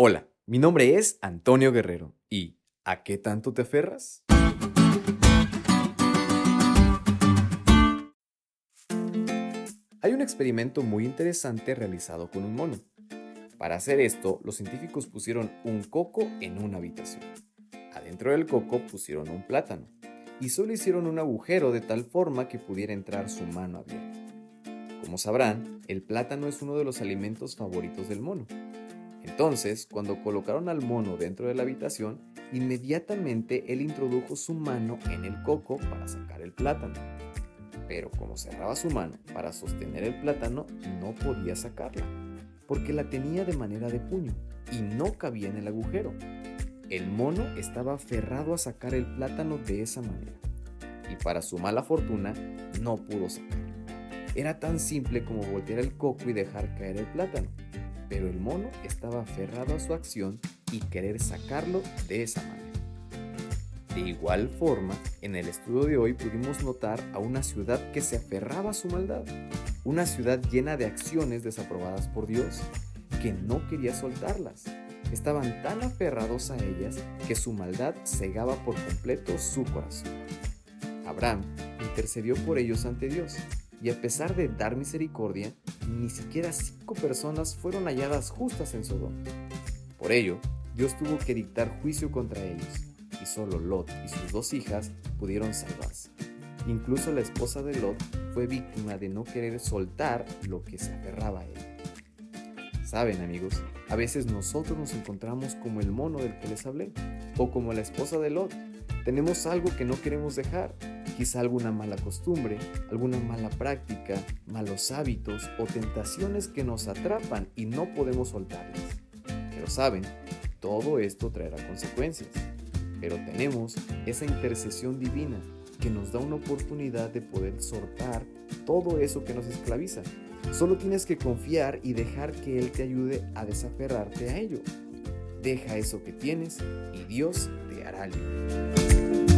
Hola, mi nombre es Antonio Guerrero y ¿a qué tanto te aferras? Hay un experimento muy interesante realizado con un mono. Para hacer esto, los científicos pusieron un coco en una habitación. Adentro del coco pusieron un plátano y solo hicieron un agujero de tal forma que pudiera entrar su mano abierta. Como sabrán, el plátano es uno de los alimentos favoritos del mono entonces, cuando colocaron al mono dentro de la habitación, inmediatamente él introdujo su mano en el coco para sacar el plátano. Pero como cerraba su mano para sostener el plátano, no podía sacarla, porque la tenía de manera de puño y no cabía en el agujero. El mono estaba aferrado a sacar el plátano de esa manera, y para su mala fortuna, no pudo sacarlo. Era tan simple como voltear el coco y dejar caer el plátano pero el mono estaba aferrado a su acción y querer sacarlo de esa manera. De igual forma, en el estudio de hoy pudimos notar a una ciudad que se aferraba a su maldad, una ciudad llena de acciones desaprobadas por Dios, que no quería soltarlas. Estaban tan aferrados a ellas que su maldad cegaba por completo su corazón. Abraham intercedió por ellos ante Dios y a pesar de dar misericordia, ni siquiera cinco personas fueron halladas justas en Sodoma. Por ello, Dios tuvo que dictar juicio contra ellos, y solo Lot y sus dos hijas pudieron salvarse. Incluso la esposa de Lot fue víctima de no querer soltar lo que se aferraba a él. Saben amigos, a veces nosotros nos encontramos como el mono del que les hablé, o como la esposa de Lot. Tenemos algo que no queremos dejar, quizá alguna mala costumbre, alguna mala práctica, malos hábitos o tentaciones que nos atrapan y no podemos soltarlas. Pero saben, todo esto traerá consecuencias. Pero tenemos esa intercesión divina que nos da una oportunidad de poder soltar todo eso que nos esclaviza. Solo tienes que confiar y dejar que Él te ayude a desaferrarte a ello. Deja eso que tienes y Dios te hará libre.